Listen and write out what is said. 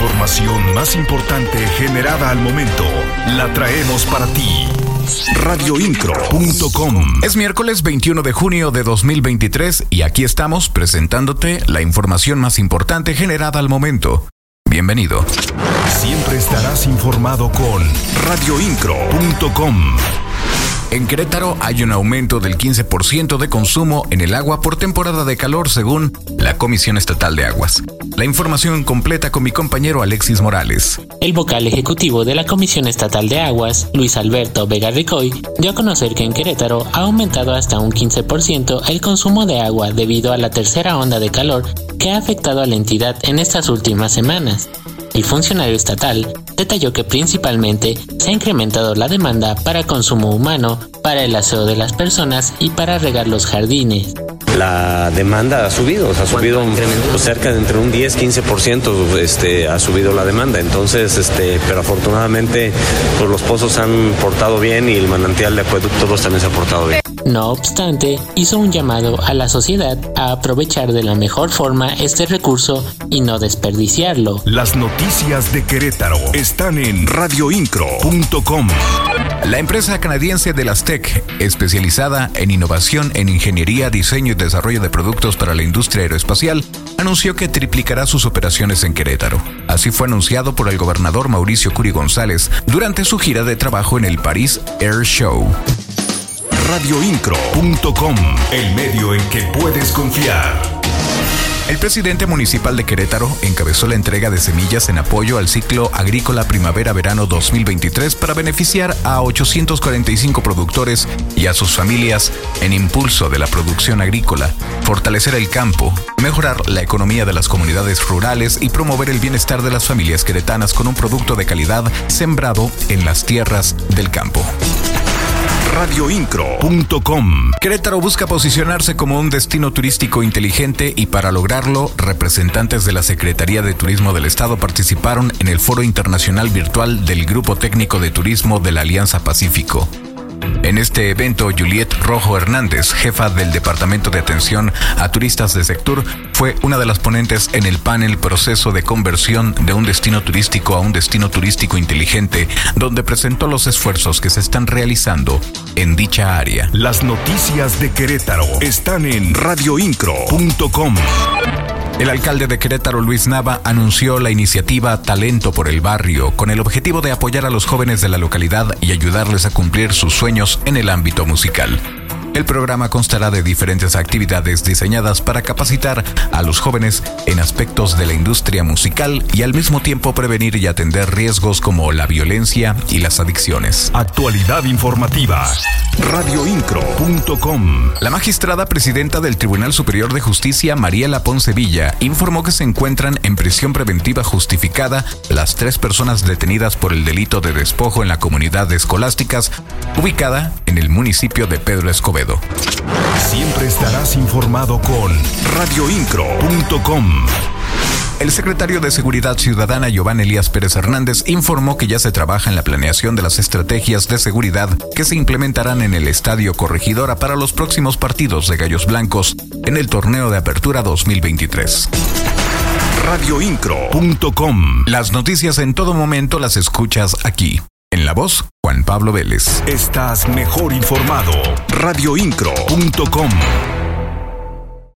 información más importante generada al momento la traemos para ti. Radioincro.com Es miércoles 21 de junio de 2023 y aquí estamos presentándote la información más importante generada al momento. Bienvenido. Siempre estarás informado con radioincro.com. En Querétaro hay un aumento del 15% de consumo en el agua por temporada de calor según la Comisión Estatal de Aguas. La información completa con mi compañero Alexis Morales. El vocal ejecutivo de la Comisión Estatal de Aguas, Luis Alberto Vega Ricoy, dio a conocer que en Querétaro ha aumentado hasta un 15% el consumo de agua debido a la tercera onda de calor que ha afectado a la entidad en estas últimas semanas. El funcionario estatal detalló que principalmente se ha incrementado la demanda para consumo humano, para el aseo de las personas y para regar los jardines. La demanda ha subido, ha subido pues, cerca de entre un 10-15% este, ha subido la demanda. Entonces, este, pero afortunadamente pues, los pozos han portado bien y el manantial de acueductos también se ha portado bien. No obstante, hizo un llamado a la sociedad a aprovechar de la mejor forma este recurso y no desperdiciarlo. Las noticias de Querétaro están en radioincro.com. La empresa canadiense de las Tech, especializada en innovación en ingeniería, diseño y desarrollo de productos para la industria aeroespacial, anunció que triplicará sus operaciones en Querétaro. Así fue anunciado por el gobernador Mauricio Curi González durante su gira de trabajo en el Paris Air Show radioincro.com, el medio en que puedes confiar. El presidente municipal de Querétaro encabezó la entrega de semillas en apoyo al ciclo agrícola primavera-verano 2023 para beneficiar a 845 productores y a sus familias en impulso de la producción agrícola, fortalecer el campo, mejorar la economía de las comunidades rurales y promover el bienestar de las familias queretanas con un producto de calidad sembrado en las tierras del campo radioincro.com. Querétaro busca posicionarse como un destino turístico inteligente y para lograrlo, representantes de la Secretaría de Turismo del Estado participaron en el Foro Internacional Virtual del Grupo Técnico de Turismo de la Alianza Pacífico. En este evento, Juliet Rojo Hernández, jefa del Departamento de Atención a Turistas de Sector, fue una de las ponentes en el panel Proceso de Conversión de un destino turístico a un destino turístico inteligente, donde presentó los esfuerzos que se están realizando en dicha área. Las noticias de Querétaro están en radioincro.com. El alcalde de Querétaro, Luis Nava, anunció la iniciativa Talento por el Barrio con el objetivo de apoyar a los jóvenes de la localidad y ayudarles a cumplir sus sueños en el ámbito musical. El programa constará de diferentes actividades diseñadas para capacitar a los jóvenes en aspectos de la industria musical y al mismo tiempo prevenir y atender riesgos como la violencia y las adicciones. Actualidad informativa. Radioincro.com. La magistrada presidenta del Tribunal Superior de Justicia, Mariela Poncevilla, informó que se encuentran en prisión preventiva justificada las tres personas detenidas por el delito de despojo en la comunidad de escolásticas ubicada en el municipio de Pedro Siempre estarás informado con radioincro.com. El secretario de Seguridad Ciudadana, Giovanni Elías Pérez Hernández, informó que ya se trabaja en la planeación de las estrategias de seguridad que se implementarán en el Estadio Corregidora para los próximos partidos de Gallos Blancos en el torneo de apertura 2023 radioincro.com. Las noticias en todo momento las escuchas aquí. En la voz, Juan Pablo Vélez. Estás mejor informado. radioincro.com.